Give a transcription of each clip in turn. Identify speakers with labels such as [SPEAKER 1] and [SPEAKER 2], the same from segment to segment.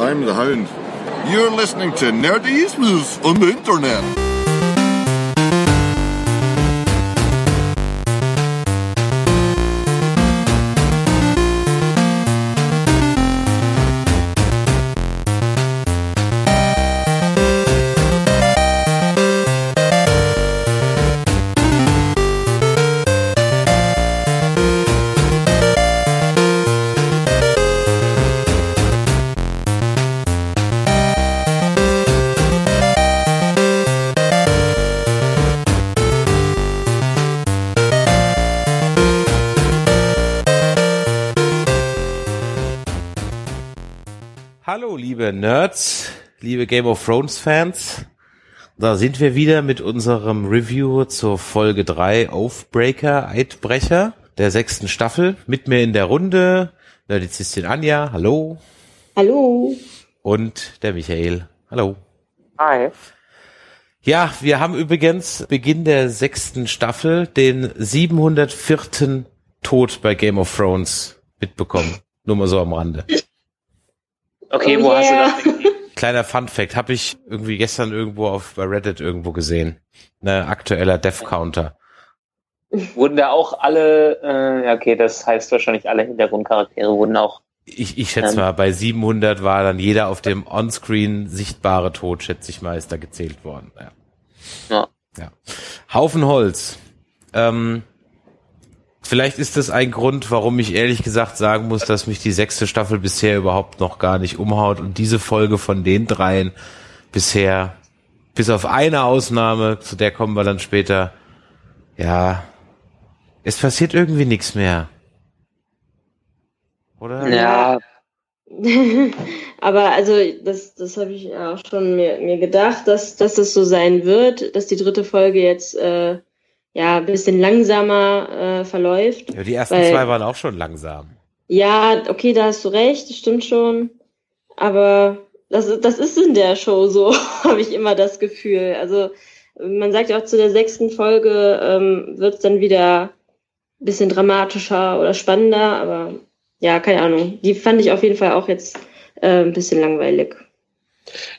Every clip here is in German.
[SPEAKER 1] I'm the Hound. You're listening to Nerdismus on the Internet.
[SPEAKER 2] Liebe Nerds, liebe Game of Thrones Fans. Da sind wir wieder mit unserem Review zur Folge 3 Aufbreaker, Eidbrecher der sechsten Staffel. Mit mir in der Runde Nerdizistin Anja, hallo.
[SPEAKER 3] Hallo.
[SPEAKER 2] Und der Michael, hallo.
[SPEAKER 4] Hi.
[SPEAKER 2] Ja, wir haben übrigens Beginn der sechsten Staffel den 704. Tod bei Game of Thrones mitbekommen. Nur mal so am Rande.
[SPEAKER 4] Okay,
[SPEAKER 3] Oh
[SPEAKER 4] wo hast
[SPEAKER 3] yeah.
[SPEAKER 4] du das denn?
[SPEAKER 2] Kleiner Fun Fact, habe ich irgendwie gestern irgendwo auf bei Reddit irgendwo gesehen. Ne, aktueller Death Counter.
[SPEAKER 4] Wurden da auch alle, äh, okay, das heißt wahrscheinlich alle Hintergrundcharaktere wurden auch.
[SPEAKER 2] Ich, ich schätze
[SPEAKER 4] Ähm.
[SPEAKER 2] mal, bei 700 war dann jeder auf dem Onscreen sichtbare Tod, schätze ich mal, ist da gezählt worden. Ja.
[SPEAKER 4] Ja.
[SPEAKER 2] ja. Haufen Holz. Ähm, vielleicht ist das ein Grund, warum ich ehrlich gesagt sagen muss, dass mich die sechste Staffel bisher überhaupt noch gar nicht umhaut und diese Folge von den dreien bisher, bis auf eine Ausnahme, zu der kommen wir dann später, ja, es passiert irgendwie nichts mehr. Oder?
[SPEAKER 4] Ja,
[SPEAKER 3] Aber also das, das habe ich auch schon mir, mir gedacht, dass, dass das so sein wird, dass die dritte Folge jetzt äh, ja ein bisschen langsamer äh, verläuft.
[SPEAKER 2] Ja, die ersten
[SPEAKER 3] Weil-
[SPEAKER 2] zwei waren auch schon langsam.
[SPEAKER 3] Ja, okay, da hast du recht, das stimmt schon. Aber das, ist- das ist in der Show so, habe ich immer das Gefühl. Also man sagt ja auch zu der sechsten Folge ähm, wird es dann wieder ein bisschen dramatischer oder spannender, aber ja, keine Ahnung. Die fand ich auf jeden Fall auch jetzt äh, ein bisschen langweilig.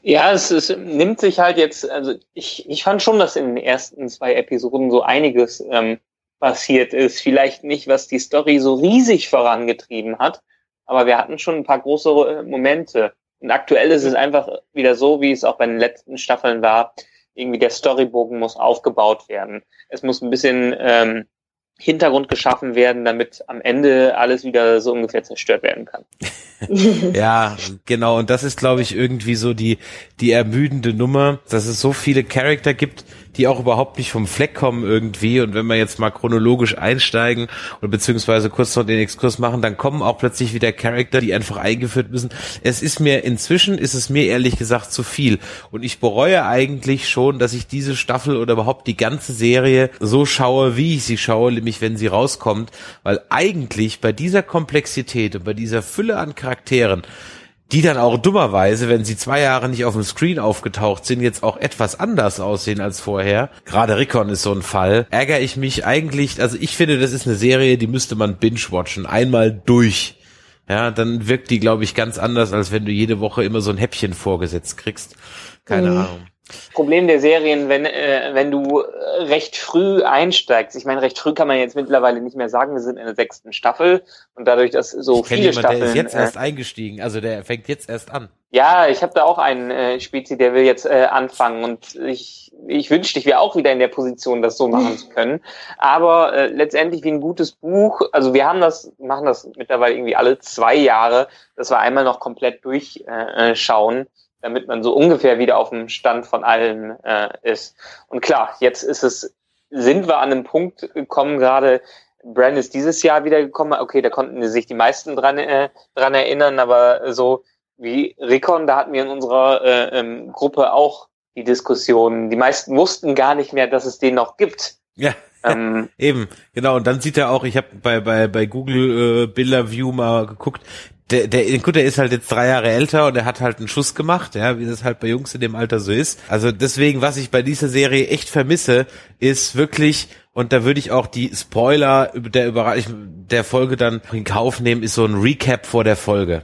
[SPEAKER 4] Ja, es, es nimmt sich halt jetzt, also ich, ich fand schon, dass in den ersten zwei Episoden so einiges ähm, passiert ist. Vielleicht nicht, was die Story so riesig vorangetrieben hat, aber wir hatten schon ein paar große äh, Momente. Und aktuell ist es einfach wieder so, wie es auch bei den letzten Staffeln war. Irgendwie der Storybogen muss aufgebaut werden. Es muss ein bisschen ähm, Hintergrund geschaffen werden, damit am Ende alles wieder so ungefähr zerstört werden kann.
[SPEAKER 2] Ja, genau. Und das ist, glaube ich, irgendwie so die, die ermüdende Nummer, dass es so viele Charakter gibt, die auch überhaupt nicht vom Fleck kommen irgendwie. Und wenn wir jetzt mal chronologisch einsteigen oder beziehungsweise kurz noch den Exkurs machen, dann kommen auch plötzlich wieder Charakter, die einfach eingeführt müssen. Es ist mir, inzwischen ist es mir ehrlich gesagt zu viel. Und ich bereue eigentlich schon, dass ich diese Staffel oder überhaupt die ganze Serie so schaue, wie ich sie schaue, nämlich wenn sie rauskommt. Weil eigentlich bei dieser Komplexität und bei dieser Fülle an Charakteren, die dann auch dummerweise, wenn sie zwei Jahre nicht auf dem Screen aufgetaucht sind, jetzt auch etwas anders aussehen als vorher. Gerade Rickon ist so ein Fall. Ärgere ich mich eigentlich, also ich finde, das ist eine Serie, die müsste man binge-watchen. Einmal durch. Ja, dann wirkt die, glaube ich, ganz anders, als wenn du jede Woche immer so ein Häppchen vorgesetzt kriegst. Keine
[SPEAKER 3] Mhm.
[SPEAKER 2] Ahnung.
[SPEAKER 4] Problem der Serien, wenn, äh, wenn du äh, recht früh einsteigst. Ich meine, recht früh kann man jetzt mittlerweile nicht mehr sagen, wir sind in der sechsten Staffel und dadurch, dass so
[SPEAKER 2] Ich
[SPEAKER 4] viele
[SPEAKER 2] jemanden, der
[SPEAKER 4] Staffeln.
[SPEAKER 2] ist jetzt
[SPEAKER 4] äh,
[SPEAKER 2] erst eingestiegen. Also der fängt jetzt erst an.
[SPEAKER 4] ja, ich habe da auch einen äh, Spezi, der will jetzt äh, anfangen und ich, ich wünschte, ich wäre auch wieder in der Position, das so machen zu können. Aber äh, letztendlich wie ein gutes Buch, also wir haben das, machen das mittlerweile irgendwie alle zwei Jahre, dass wir einmal noch komplett durchschauen. Äh, schauen damit man so ungefähr wieder auf dem Stand von allen äh, ist. Und klar, jetzt ist es, sind wir an einem Punkt gekommen, gerade Brand ist dieses Jahr wieder gekommen, okay, da konnten sich die meisten dran, äh, dran erinnern, aber so wie Recon, da hatten wir in unserer äh, ähm, Gruppe auch die Diskussion. Die meisten wussten gar nicht mehr, dass es den noch gibt.
[SPEAKER 2] Ja.
[SPEAKER 4] Ähm,
[SPEAKER 2] Eben, genau. Und dann sieht er auch, ich habe bei, bei, bei Google äh, Bilder View mal geguckt, der, der, gut, der ist halt jetzt drei Jahre älter und er hat halt einen Schuss gemacht, ja, wie das halt bei Jungs in dem Alter so ist. Also deswegen, was ich bei dieser Serie echt vermisse, ist wirklich, und da würde ich auch die Spoiler der Überraschung der Folge dann in Kauf nehmen, ist so ein Recap vor der Folge.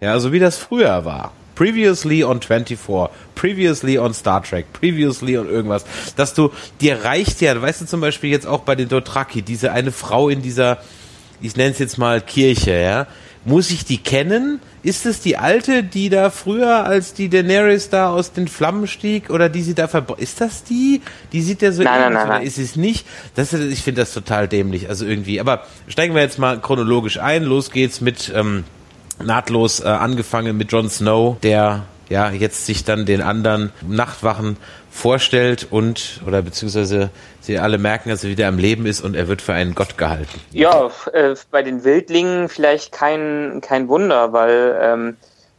[SPEAKER 2] Ja, so wie das früher war. Previously on 24, previously on Star Trek, previously on irgendwas. Dass du, dir reicht ja, weißt du zum Beispiel jetzt auch bei den Dothraki, diese eine Frau in dieser, ich nenne es jetzt mal Kirche, ja, muss ich die kennen? Ist es die alte, die da früher, als die Daenerys da aus den Flammen stieg, oder die sie da verbrannt? Ist das die? Die sieht ja so
[SPEAKER 4] Nein, nein, nein,
[SPEAKER 2] oder
[SPEAKER 4] nein.
[SPEAKER 2] ist es nicht? Das, ist- ich finde das total dämlich, also irgendwie. Aber steigen wir jetzt mal chronologisch ein. Los geht's mit ähm, nahtlos äh, angefangen mit Jon Snow, der ja jetzt sich dann den anderen Nachtwachen vorstellt und oder beziehungsweise sie alle merken, dass er wieder am Leben ist und er wird für einen Gott gehalten.
[SPEAKER 4] Ja, äh, bei den Wildlingen vielleicht kein, kein Wunder, weil ähm,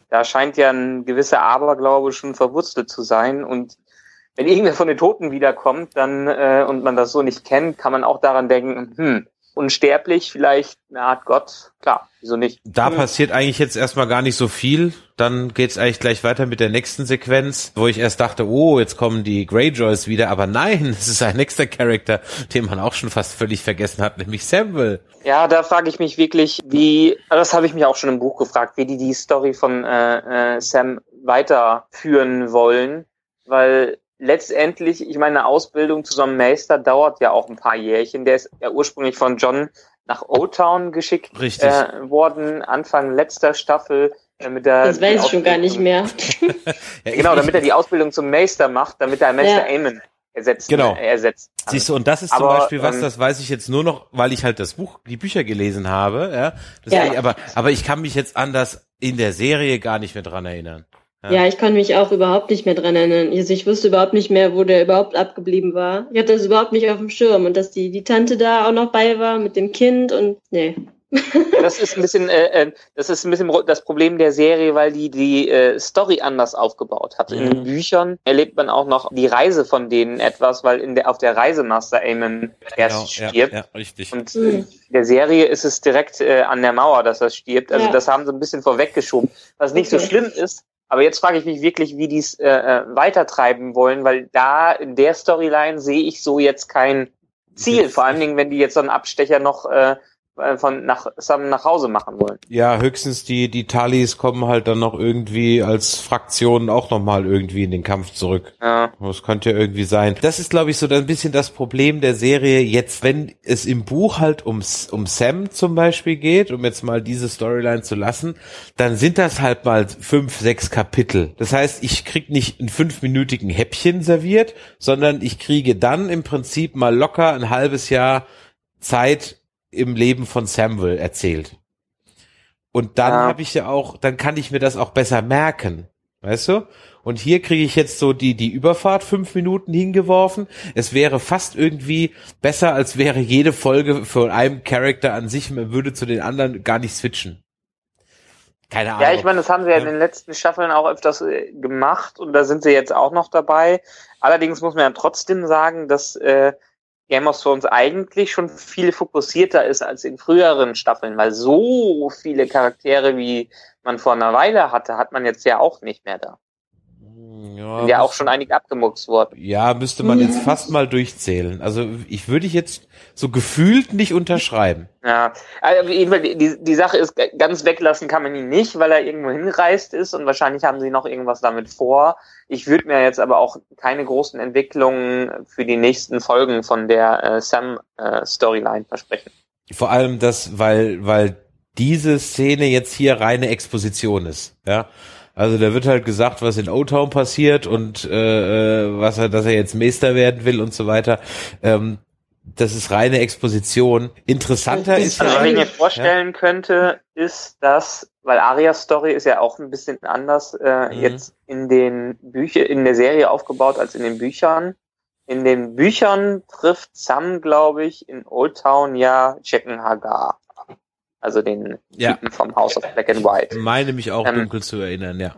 [SPEAKER 4] da scheint ja ein gewisser Aberglaube schon verwurzelt zu sein. Und wenn irgendwer von den Toten wiederkommt, dann äh, und man das so nicht kennt, kann man auch daran denken, hm, unsterblich, vielleicht eine Art Gott, klar, wieso nicht?
[SPEAKER 2] Da passiert eigentlich jetzt erstmal gar nicht so viel. Dann geht's eigentlich gleich weiter mit der nächsten Sequenz, wo ich erst dachte, oh, jetzt kommen die Greyjoys wieder, aber nein, es ist ein nächster Charakter, den man auch schon fast völlig vergessen hat, nämlich Samuel.
[SPEAKER 4] Ja, da frage ich mich wirklich, wie, das habe ich mich auch schon im Buch gefragt, wie die die Story von äh, äh, Sam weiterführen wollen, weil letztendlich, ich meine, eine Ausbildung zu so einem Meister dauert ja auch ein paar Jährchen. Der ist ja ursprünglich von John nach Old Town geschickt
[SPEAKER 2] Richtig.
[SPEAKER 4] äh, worden, Anfang letzter Staffel, damit er
[SPEAKER 3] Das weiß ich schon gar nicht mehr.
[SPEAKER 2] Ja,
[SPEAKER 4] Genau, damit er die Ausbildung zum Meister macht, damit er Meister
[SPEAKER 3] Ja.
[SPEAKER 4] Aemon ersetzt.
[SPEAKER 2] Genau.
[SPEAKER 4] Äh, ersetzt.
[SPEAKER 2] Siehst du, und das ist zum
[SPEAKER 4] Aber,
[SPEAKER 2] Beispiel was,
[SPEAKER 4] ähm,
[SPEAKER 2] das weiß ich jetzt nur noch, weil ich halt das Buch, die Bücher gelesen habe, ja. Das
[SPEAKER 3] Ja.
[SPEAKER 2] ich, aber, aber ich kann mich jetzt an das in der Serie gar nicht mehr dran erinnern.
[SPEAKER 3] Ja, ich kann mich auch überhaupt nicht mehr dran erinnern. Also ich wusste überhaupt nicht mehr, wo der überhaupt abgeblieben war. Ich hatte das überhaupt nicht auf dem Schirm und dass die, die Tante da auch noch bei war mit dem Kind und nee.
[SPEAKER 4] Ja, das ist ein bisschen, äh, äh, das ist ein bisschen das Problem der Serie, weil die die äh, Story anders aufgebaut hat. In den
[SPEAKER 2] Mhm.
[SPEAKER 4] Büchern erlebt man auch noch die Reise von denen etwas, weil in der auf der Reise Master Aemon erst
[SPEAKER 2] Genau, ja,
[SPEAKER 4] stirbt.
[SPEAKER 2] ja, richtig.
[SPEAKER 4] Und
[SPEAKER 3] Mhm.
[SPEAKER 4] in der Serie ist es direkt äh, an der Mauer, dass er stirbt. Also
[SPEAKER 3] Ja.
[SPEAKER 4] das haben sie ein bisschen vorweggeschoben, was nicht so
[SPEAKER 3] Okay.
[SPEAKER 4] schlimm ist. Aber jetzt frage ich mich wirklich, wie die es äh, äh, weitertreiben wollen, weil da in der Storyline sehe ich so jetzt kein Ziel. Vor allen Dingen, wenn die jetzt so einen Abstecher noch äh, von nach Sam nach Hause machen wollen.
[SPEAKER 2] Ja, höchstens die, die Talis kommen halt dann noch irgendwie als Fraktion auch nochmal irgendwie in den Kampf zurück.
[SPEAKER 4] Ja.
[SPEAKER 2] Das könnte ja irgendwie sein. Das ist, glaube ich, so ein bisschen das Problem der Serie jetzt, wenn es im Buch halt um, um Sam zum Beispiel geht, um jetzt mal diese Storyline zu lassen, dann sind das halt mal fünf, sechs Kapitel. Das heißt, ich krieg nicht einen fünfminütigen Häppchen serviert, sondern ich kriege dann im Prinzip mal locker ein halbes Jahr Zeit im Leben von Samuel erzählt. Und dann
[SPEAKER 4] Ja.
[SPEAKER 2] habe ich ja auch, dann kann ich mir das auch besser merken. Weißt du? Und hier kriege ich jetzt so die, die Überfahrt fünf Minuten hingeworfen. Es wäre fast irgendwie besser, als wäre jede Folge von einem Charakter an sich, man würde zu den anderen gar nicht switchen. Keine Ahnung.
[SPEAKER 4] Ja, ich meine, das haben sie ja in den letzten Staffeln auch öfters äh, gemacht und da sind sie jetzt auch noch dabei. Allerdings muss man ja trotzdem sagen, dass äh, Game of Thrones eigentlich schon viel fokussierter ist als in früheren Staffeln, weil so viele Charaktere, wie man vor einer Weile hatte, hat man jetzt ja auch nicht mehr da.
[SPEAKER 2] Ja,
[SPEAKER 4] Sind ja auch schon einige abgemurkst worden.
[SPEAKER 2] Ja, müsste man jetzt fast mal durchzählen. Also ich würde jetzt so gefühlt nicht unterschreiben.
[SPEAKER 4] Ja, also die, die Sache ist, ganz weglassen kann man ihn nicht, weil er irgendwo hingereist ist und wahrscheinlich haben sie noch irgendwas damit vor. Ich würde mir jetzt aber auch keine großen Entwicklungen für die nächsten Folgen von der äh, Sam-Storyline versprechen.
[SPEAKER 2] Vor allem das, weil, weil diese Szene jetzt hier reine Exposition ist. Ja. Also da wird halt gesagt, was in O-Town passiert und äh, äh, was er, dass er jetzt Meister werden will und so weiter. Ähm, das ist reine Exposition. Interessanter ist
[SPEAKER 4] Also
[SPEAKER 2] ja
[SPEAKER 4] was ich mir vorstellen könnte, ist, dass, weil Arias Story ist ja auch ein bisschen anders äh,
[SPEAKER 2] Mhm.
[SPEAKER 4] jetzt in den Büchern, in der Serie aufgebaut als in den Büchern. In den Büchern trifft Sam, glaube ich, in Old Town ja Checken Hagar. Also den
[SPEAKER 2] Ja.
[SPEAKER 4] Typen vom House of Black and White.
[SPEAKER 2] meine mich auch
[SPEAKER 4] Ähm,
[SPEAKER 2] dunkel zu erinnern, ja.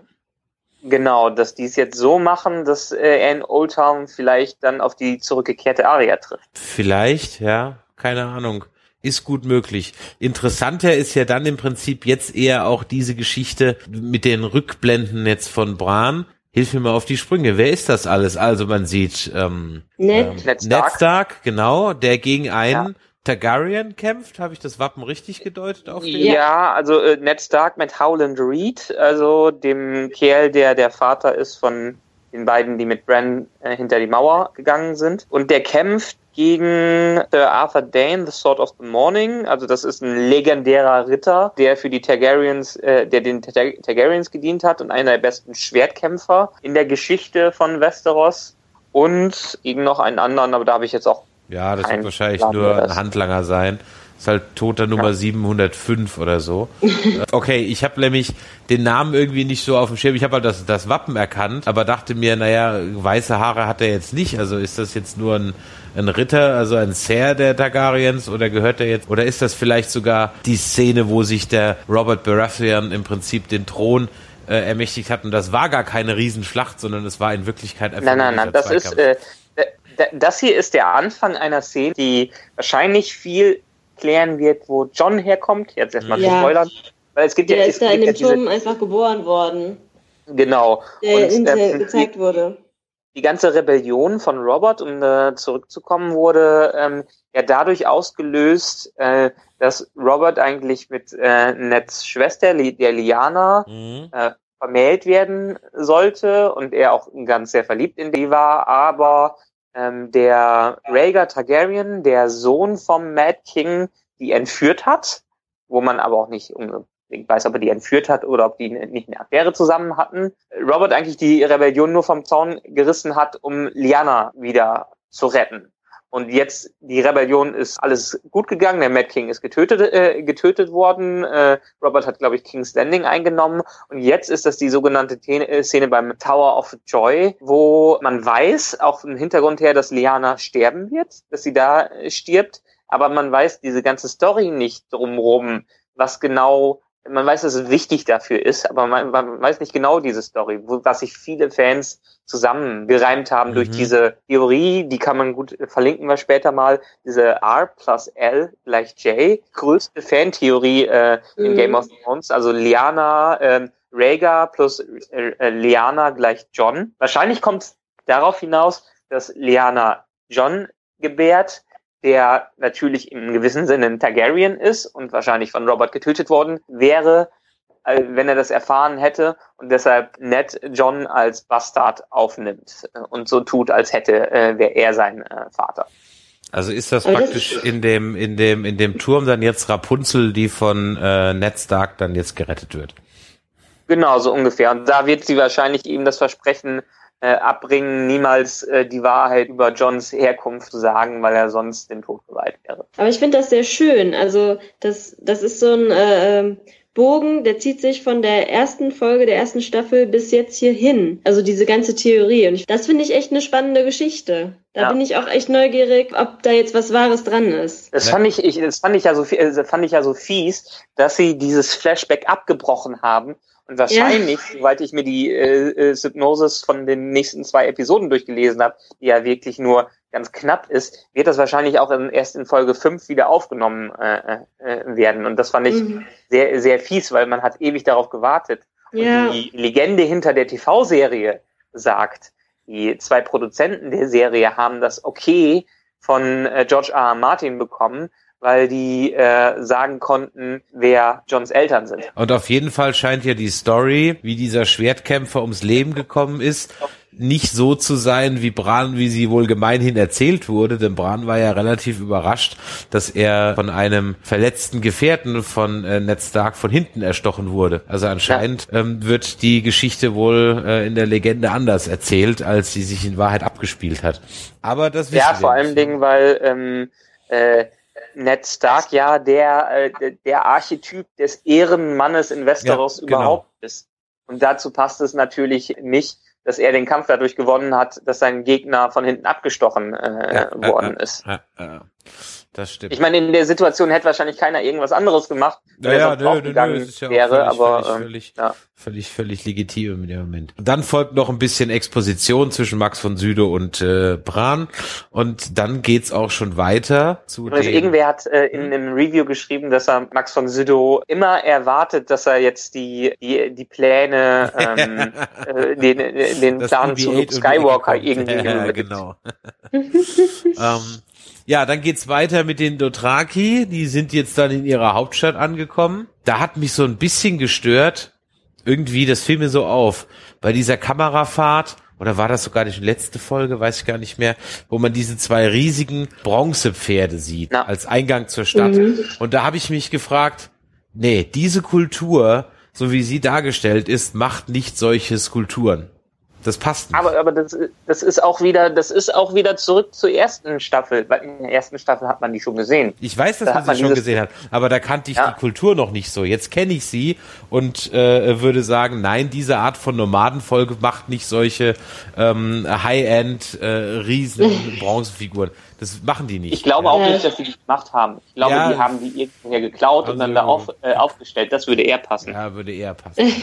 [SPEAKER 4] Genau, dass die es jetzt so machen, dass äh, er in Old Town vielleicht dann auf die zurückgekehrte Aria trifft.
[SPEAKER 2] Vielleicht, ja, keine Ahnung. Ist gut möglich. Interessanter ist ja dann im Prinzip jetzt eher auch diese Geschichte mit den Rückblenden jetzt von Bran. Hilf mir mal auf die Sprünge. Wer ist das alles? Also man sieht ähm,
[SPEAKER 3] Nett.
[SPEAKER 2] ähm,
[SPEAKER 4] Ned
[SPEAKER 2] Ned
[SPEAKER 4] Stark.
[SPEAKER 2] Stark, genau, der gegen einen Targaryen kämpft. Habe ich das Wappen richtig gedeutet auf
[SPEAKER 4] dem? Ja, also äh, Ned Stark mit Howland Reed, also dem Kerl, der der Vater ist von den beiden, die mit Bran äh, hinter die Mauer gegangen sind. Und der kämpft gegen Sir Arthur Dane, The Sword of the Morning. Also das ist ein legendärer Ritter, der für die Targaryens, äh, der den Tar Targaryens gedient hat und einer der besten Schwertkämpfer in der Geschichte von Westeros. Und gegen noch einen anderen, aber da habe ich jetzt auch.
[SPEAKER 2] Ja, das wird wahrscheinlich nur ein Handlanger sein. Ist halt Toter Nummer ja. 705 oder so. okay, ich habe nämlich den Namen irgendwie nicht so auf dem Schirm. Ich habe halt das, das Wappen erkannt, aber dachte mir, naja, weiße Haare hat er jetzt nicht. Also ist das jetzt nur ein, ein Ritter, also ein Ser der Targaryens oder gehört er jetzt, oder ist das vielleicht sogar die Szene, wo sich der Robert Baratheon im Prinzip den Thron äh, ermächtigt hat und das war gar keine Riesenschlacht, sondern es war in Wirklichkeit
[SPEAKER 4] einfach Nein, nein, nein, das Zweikampf. ist, äh, das hier ist der Anfang einer Szene, die wahrscheinlich viel klären wird, wo John herkommt. Jetzt erstmal ja. spoilern.
[SPEAKER 3] Weil es gibt der ja, ist da in dem ja Turm einfach geboren worden.
[SPEAKER 4] Genau.
[SPEAKER 3] Der und, äh, gezeigt wurde.
[SPEAKER 4] Die ganze Rebellion von Robert, um da zurückzukommen, wurde ähm, ja dadurch ausgelöst, äh, dass Robert eigentlich mit äh, Neds Schwester, der Liana, mhm. äh, vermählt werden sollte und er auch ganz sehr verliebt in die war, aber ähm, der Rhaegar Targaryen, der Sohn vom Mad King, die entführt hat, wo man aber auch nicht unbedingt weiß, ob er die entführt hat oder ob die nicht eine Affäre zusammen hatten. Robert eigentlich die Rebellion nur vom Zaun gerissen hat, um Lyanna wieder zu retten. Und jetzt, die Rebellion ist alles gut gegangen. Der Mad King ist getötet, äh, getötet worden. Äh, Robert hat, glaube ich, King's Landing eingenommen. Und jetzt ist das die sogenannte äh, Szene beim Tower of Joy, wo man weiß, auch im Hintergrund her, dass Liana sterben wird, dass sie da äh, stirbt. Aber man weiß diese ganze Story nicht drumherum, was genau man weiß, dass es wichtig dafür ist, aber man, man weiß nicht genau diese Story, wo, was sich viele Fans zusammengereimt haben mhm. durch diese Theorie, die kann man gut verlinken wir später mal, diese R plus L gleich J, größte Fantheorie äh, in mhm. Game of Thrones, also Liana, äh, Rhaegar plus äh, äh, Liana gleich John. Wahrscheinlich kommt es darauf hinaus, dass Liana John gebärt, der natürlich im gewissen Sinne ein Targaryen ist und wahrscheinlich von Robert getötet worden wäre, äh, wenn er das erfahren hätte und deshalb Ned John als Bastard aufnimmt und so tut, als hätte äh, wäre er sein äh, Vater.
[SPEAKER 2] Also ist das praktisch in dem in dem in dem Turm dann jetzt Rapunzel, die von äh, Ned Stark dann jetzt gerettet wird?
[SPEAKER 4] Genau, so ungefähr. Und da wird sie wahrscheinlich ihm das Versprechen äh, abbringen, niemals äh, die Wahrheit über Johns Herkunft zu sagen, weil er sonst dem Tod geweiht wäre.
[SPEAKER 3] Aber ich finde das sehr schön. Also das, das ist so ein äh, ähm, Bogen, der zieht sich von der ersten Folge der ersten Staffel bis jetzt hier hin. Also diese ganze Theorie. Und ich, das finde ich echt eine spannende Geschichte. Da ja. bin ich auch echt neugierig, ob da jetzt was Wahres dran ist.
[SPEAKER 4] Das fand ich, ich das fand ich ja so, das fand ich ja so fies, dass sie dieses Flashback abgebrochen haben und wahrscheinlich, ja. soweit ich mir die äh, äh, Hypnosis von den nächsten zwei Episoden durchgelesen habe, die ja wirklich nur ganz knapp ist, wird das wahrscheinlich auch in, erst in Folge 5 wieder aufgenommen äh, äh, werden. Und das fand ich mhm. sehr, sehr fies, weil man hat ewig darauf gewartet. Ja. Und die Legende hinter der TV-Serie sagt, die zwei Produzenten der Serie haben das okay von äh, George R. R. Martin bekommen, weil die äh, sagen konnten, wer Johns Eltern sind.
[SPEAKER 2] Und auf jeden Fall scheint ja die Story, wie dieser Schwertkämpfer ums Leben gekommen ist, nicht so zu sein, wie Bran, wie sie wohl gemeinhin erzählt wurde, denn Bran war ja relativ überrascht, dass er von einem verletzten Gefährten von äh, Ned Stark von hinten erstochen wurde. Also anscheinend ja. ähm, wird die Geschichte wohl äh, in der Legende anders erzählt, als sie sich in Wahrheit abgespielt hat. Aber das wissen
[SPEAKER 4] Ja, vor allen Dingen, weil ähm, äh, Ned Stark ja der, äh, der Archetyp des Ehrenmannes in Westeros ja, genau. überhaupt ist. Und dazu passt es natürlich nicht, dass er den Kampf dadurch gewonnen hat, dass sein Gegner von hinten abgestochen äh, ja, worden ist. Das stimmt. Ich meine, in der Situation hätte wahrscheinlich keiner irgendwas anderes gemacht,
[SPEAKER 2] wenn ja, er sonst ja, nö, nö, ist ja wäre, völlig, aber völlig, ähm, völlig, ja. völlig, völlig legitim in dem Moment. Dann folgt noch ein bisschen Exposition zwischen Max von Südow und äh, Bran und dann geht's auch schon weiter zu
[SPEAKER 4] also Irgendwer hat äh, in einem Review geschrieben, dass er Max von Südow immer erwartet, dass er jetzt die die die Pläne, ähm, äh, den den Plan zu Skywalker irgendwie
[SPEAKER 2] ja, genau. ähm, Ja, dann geht's weiter mit den Dothraki. Die sind jetzt dann in ihrer Hauptstadt angekommen. Da hat mich so ein bisschen gestört. Irgendwie, das fiel mir so auf. Bei dieser Kamerafahrt, oder war das sogar die letzte Folge, weiß ich gar nicht mehr, wo man diese zwei riesigen Bronzepferde sieht,
[SPEAKER 4] Ja.
[SPEAKER 2] als Eingang zur Stadt.
[SPEAKER 3] Mhm.
[SPEAKER 2] Und da habe ich mich gefragt, nee, diese Kultur, so wie sie dargestellt ist, macht nicht solche Skulpturen. Das passt nicht.
[SPEAKER 4] Aber, aber das, das ist auch wieder, das ist auch wieder zurück zur ersten Staffel, weil in der ersten Staffel hat man die schon gesehen.
[SPEAKER 2] Ich weiß, dass
[SPEAKER 4] Da
[SPEAKER 2] man
[SPEAKER 4] hat
[SPEAKER 2] sie
[SPEAKER 4] man
[SPEAKER 2] schon gesehen hat, aber da kannte ich
[SPEAKER 4] Ja.
[SPEAKER 2] die Kultur noch nicht so. Jetzt kenne ich sie und äh, würde sagen, nein, diese Art von Nomadenfolge macht nicht solche ähm, High-End äh, riesen Bronzefiguren. Das machen die nicht.
[SPEAKER 4] Ich glaube auch nicht, dass sie die gemacht haben. Ich glaube,
[SPEAKER 2] Ja.
[SPEAKER 4] die haben die irgendwoher geklaut und dann da
[SPEAKER 2] Also-
[SPEAKER 4] auf, äh, aufgestellt. Das würde eher passen.
[SPEAKER 2] Ja, würde eher passen.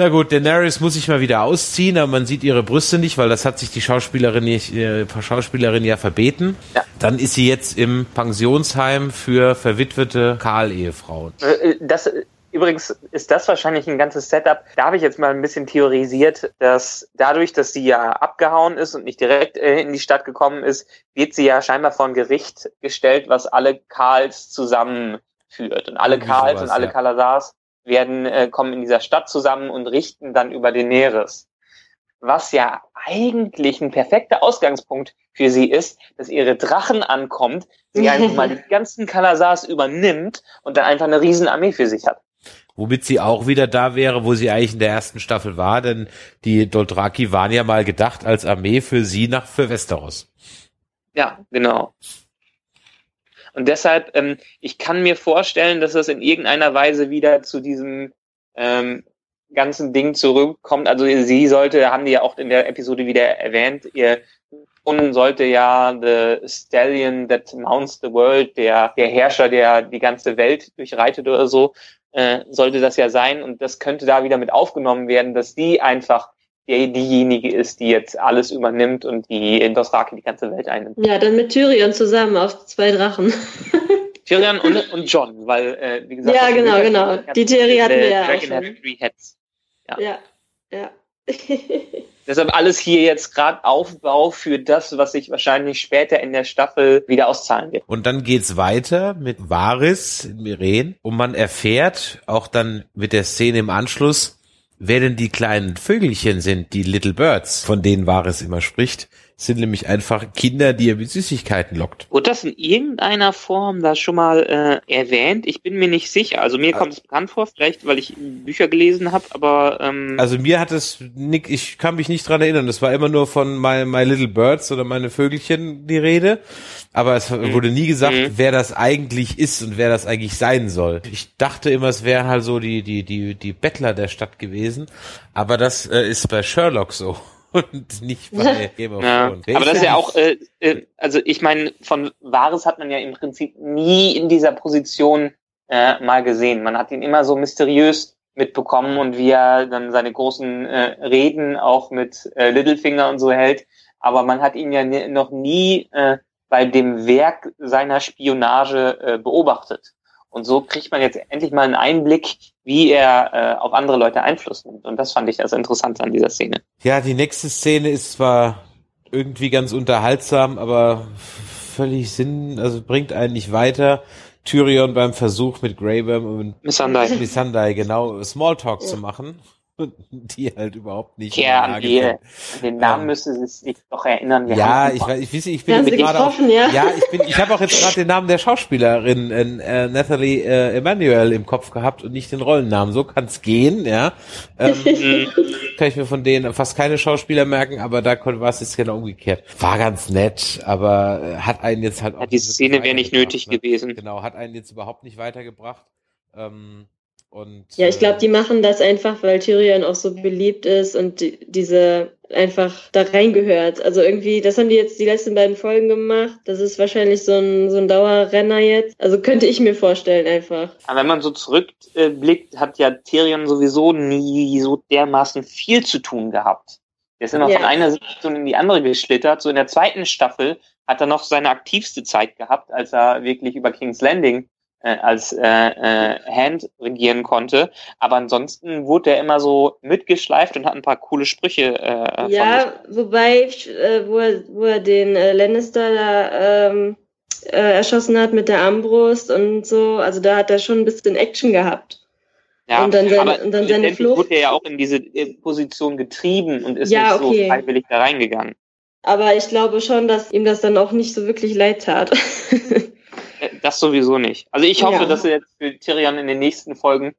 [SPEAKER 2] Na gut, Daenerys muss sich mal wieder ausziehen, aber man sieht ihre Brüste nicht, weil das hat sich die Schauspielerin, nicht, äh, Schauspielerin ja verbeten.
[SPEAKER 4] Ja.
[SPEAKER 2] Dann ist sie jetzt im Pensionsheim für verwitwete Karl-Ehefrauen.
[SPEAKER 4] Äh, Das, übrigens ist das wahrscheinlich ein ganzes Setup. Da habe ich jetzt mal ein bisschen theorisiert, dass dadurch, dass sie ja abgehauen ist und nicht direkt äh, in die Stadt gekommen ist, wird sie ja scheinbar vor ein Gericht gestellt, was alle Karls zusammenführt. Und alle
[SPEAKER 2] Irgendwie
[SPEAKER 4] Karls
[SPEAKER 2] sowas,
[SPEAKER 4] und alle
[SPEAKER 2] ja.
[SPEAKER 4] Kalasars werden, äh, kommen in dieser Stadt zusammen und richten dann über Daenerys. Was ja eigentlich ein perfekter Ausgangspunkt für sie ist, dass ihre Drachen ankommt, sie einfach mal die ganzen Kalasars übernimmt und dann einfach eine riesen Armee für sich hat.
[SPEAKER 2] Womit sie auch wieder da wäre, wo sie eigentlich in der ersten Staffel war, denn die Dothraki waren ja mal gedacht als Armee für sie nach für Westeros.
[SPEAKER 4] Ja, genau. Und deshalb, ähm, ich kann mir vorstellen, dass es in irgendeiner Weise wieder zu diesem ähm, ganzen Ding zurückkommt. Also sie sollte, haben die ja auch in der Episode wieder erwähnt, ihr Sohn sollte ja the Stallion that mounts the world, der, der Herrscher, der die ganze Welt durchreitet oder so, äh, sollte das ja sein. Und das könnte da wieder mit aufgenommen werden, dass die einfach die, diejenige ist, die jetzt alles übernimmt und die in Dothraki die ganze Welt einnimmt.
[SPEAKER 3] Ja, dann mit Tyrion zusammen auf zwei Drachen.
[SPEAKER 4] Tyrion und, und John, weil, äh, wie gesagt,
[SPEAKER 3] Ja, genau, genau. Die Theorie hatten wir ja auch
[SPEAKER 4] Dragon
[SPEAKER 3] schon.
[SPEAKER 4] has three heads.
[SPEAKER 3] ja, ja.
[SPEAKER 4] Deshalb alles hier jetzt gerade Aufbau für das, was sich wahrscheinlich später in der Staffel wieder auszahlen wird.
[SPEAKER 2] Und dann geht's weiter mit Varys in Miren und man erfährt auch dann mit der Szene im Anschluss, wer denn die kleinen Vögelchen sind, die Little Birds, von denen Varys immer spricht, sind nämlich einfach Kinder, die er mit Süßigkeiten lockt.
[SPEAKER 4] Wurde das in irgendeiner Form da schon mal äh, erwähnt? Ich bin mir nicht sicher. Also mir kommt es bekannt vor, vielleicht weil ich Bücher gelesen habe, aber ähm,
[SPEAKER 2] Also mir hat es, Nick, ich kann mich nicht dran erinnern. Das war immer nur von My, My Little Birds oder meine Vögelchen die Rede. Aber es wurde nie gesagt,
[SPEAKER 4] Mhm.
[SPEAKER 2] wer das eigentlich ist und wer das eigentlich sein soll. Ich dachte immer, es wären halt so die, die, die, die Bettler der Stadt gewesen. Aber das äh, ist bei Sherlock so. Und nicht bei Game of
[SPEAKER 4] Ja,
[SPEAKER 2] Thrones. Wer
[SPEAKER 4] aber das ist ja auch, äh, äh, also ich meine, von Vares hat man ja im Prinzip nie in dieser Position äh, mal gesehen. Man hat ihn immer so mysteriös mitbekommen und wie er dann seine großen äh, Reden auch mit äh, Littlefinger und so hält. Aber man hat ihn ja ni- noch nie äh, bei dem Werk seiner Spionage äh, beobachtet. Und so kriegt man jetzt endlich mal einen Einblick, wie er äh, auf andere Leute Einfluss nimmt. Und das fand ich das Interessante an dieser Szene.
[SPEAKER 2] Ja, die nächste Szene ist zwar irgendwie ganz unterhaltsam, aber völlig Sinn, also bringt einen nicht weiter. Tyrion beim Versuch mit Greyworm und
[SPEAKER 4] Missandei.
[SPEAKER 2] Missandei genau Smalltalk zu machen, die halt überhaupt nicht
[SPEAKER 4] Ja, an die, an den Namen
[SPEAKER 2] Ähm,
[SPEAKER 4] müsste sie sich doch erinnern. Wir
[SPEAKER 2] Ja, ich weiß, ich weiß, ich bin gerade
[SPEAKER 3] getroffen, ja?
[SPEAKER 2] ja, ich bin, ich habe auch jetzt gerade den Namen der Schauspielerin äh, Natalie äh, Emanuel im Kopf gehabt und nicht den Rollennamen. So kann's gehen, ja. Ähm, kann ich mir von denen fast keine Schauspieler merken, aber da war es jetzt genau umgekehrt. War ganz nett, aber äh, hat einen jetzt halt auch
[SPEAKER 4] Ja, die Szene wäre nicht nötig
[SPEAKER 2] ne?
[SPEAKER 4] gewesen.
[SPEAKER 2] Genau, hat einen jetzt überhaupt nicht weitergebracht. Ähm, und,
[SPEAKER 3] Ja, ich glaube, die machen das einfach, weil Tyrion auch so beliebt ist und die, diese einfach da reingehört. Also irgendwie, das haben die jetzt die letzten beiden Folgen gemacht. Das ist wahrscheinlich so ein, so ein Dauerrenner jetzt. Also könnte ich mir vorstellen einfach.
[SPEAKER 4] Aber wenn man so zurückblickt, hat ja Tyrion sowieso nie so dermaßen viel zu tun gehabt. Der ist immer
[SPEAKER 3] Ja.
[SPEAKER 4] von einer Situation in die andere geschlittert. So in der zweiten Staffel hat er noch seine aktivste Zeit gehabt, als er wirklich über King's Landing äh, als äh, äh, Hand regieren konnte. Aber ansonsten wurde er immer so mitgeschleift und hat ein paar coole Sprüche. Äh,
[SPEAKER 3] ja, wobei, äh, wo, er, wo er den äh, Lannister da ähm, äh, erschossen hat mit der Armbrust und so, also da hat er schon ein bisschen Action gehabt.
[SPEAKER 4] Ja,
[SPEAKER 3] und dann, sein,
[SPEAKER 4] aber
[SPEAKER 3] und dann seine Flucht.
[SPEAKER 4] wurde er ja auch in diese äh, Position getrieben und ist
[SPEAKER 3] Ja,
[SPEAKER 4] nicht
[SPEAKER 3] okay.
[SPEAKER 4] so freiwillig da reingegangen.
[SPEAKER 3] Aber ich glaube schon, dass ihm das dann auch nicht so wirklich leid tat.
[SPEAKER 4] Das sowieso nicht. Also ich hoffe,
[SPEAKER 3] Ja.
[SPEAKER 4] dass wir jetzt für Tyrion in den nächsten Folgen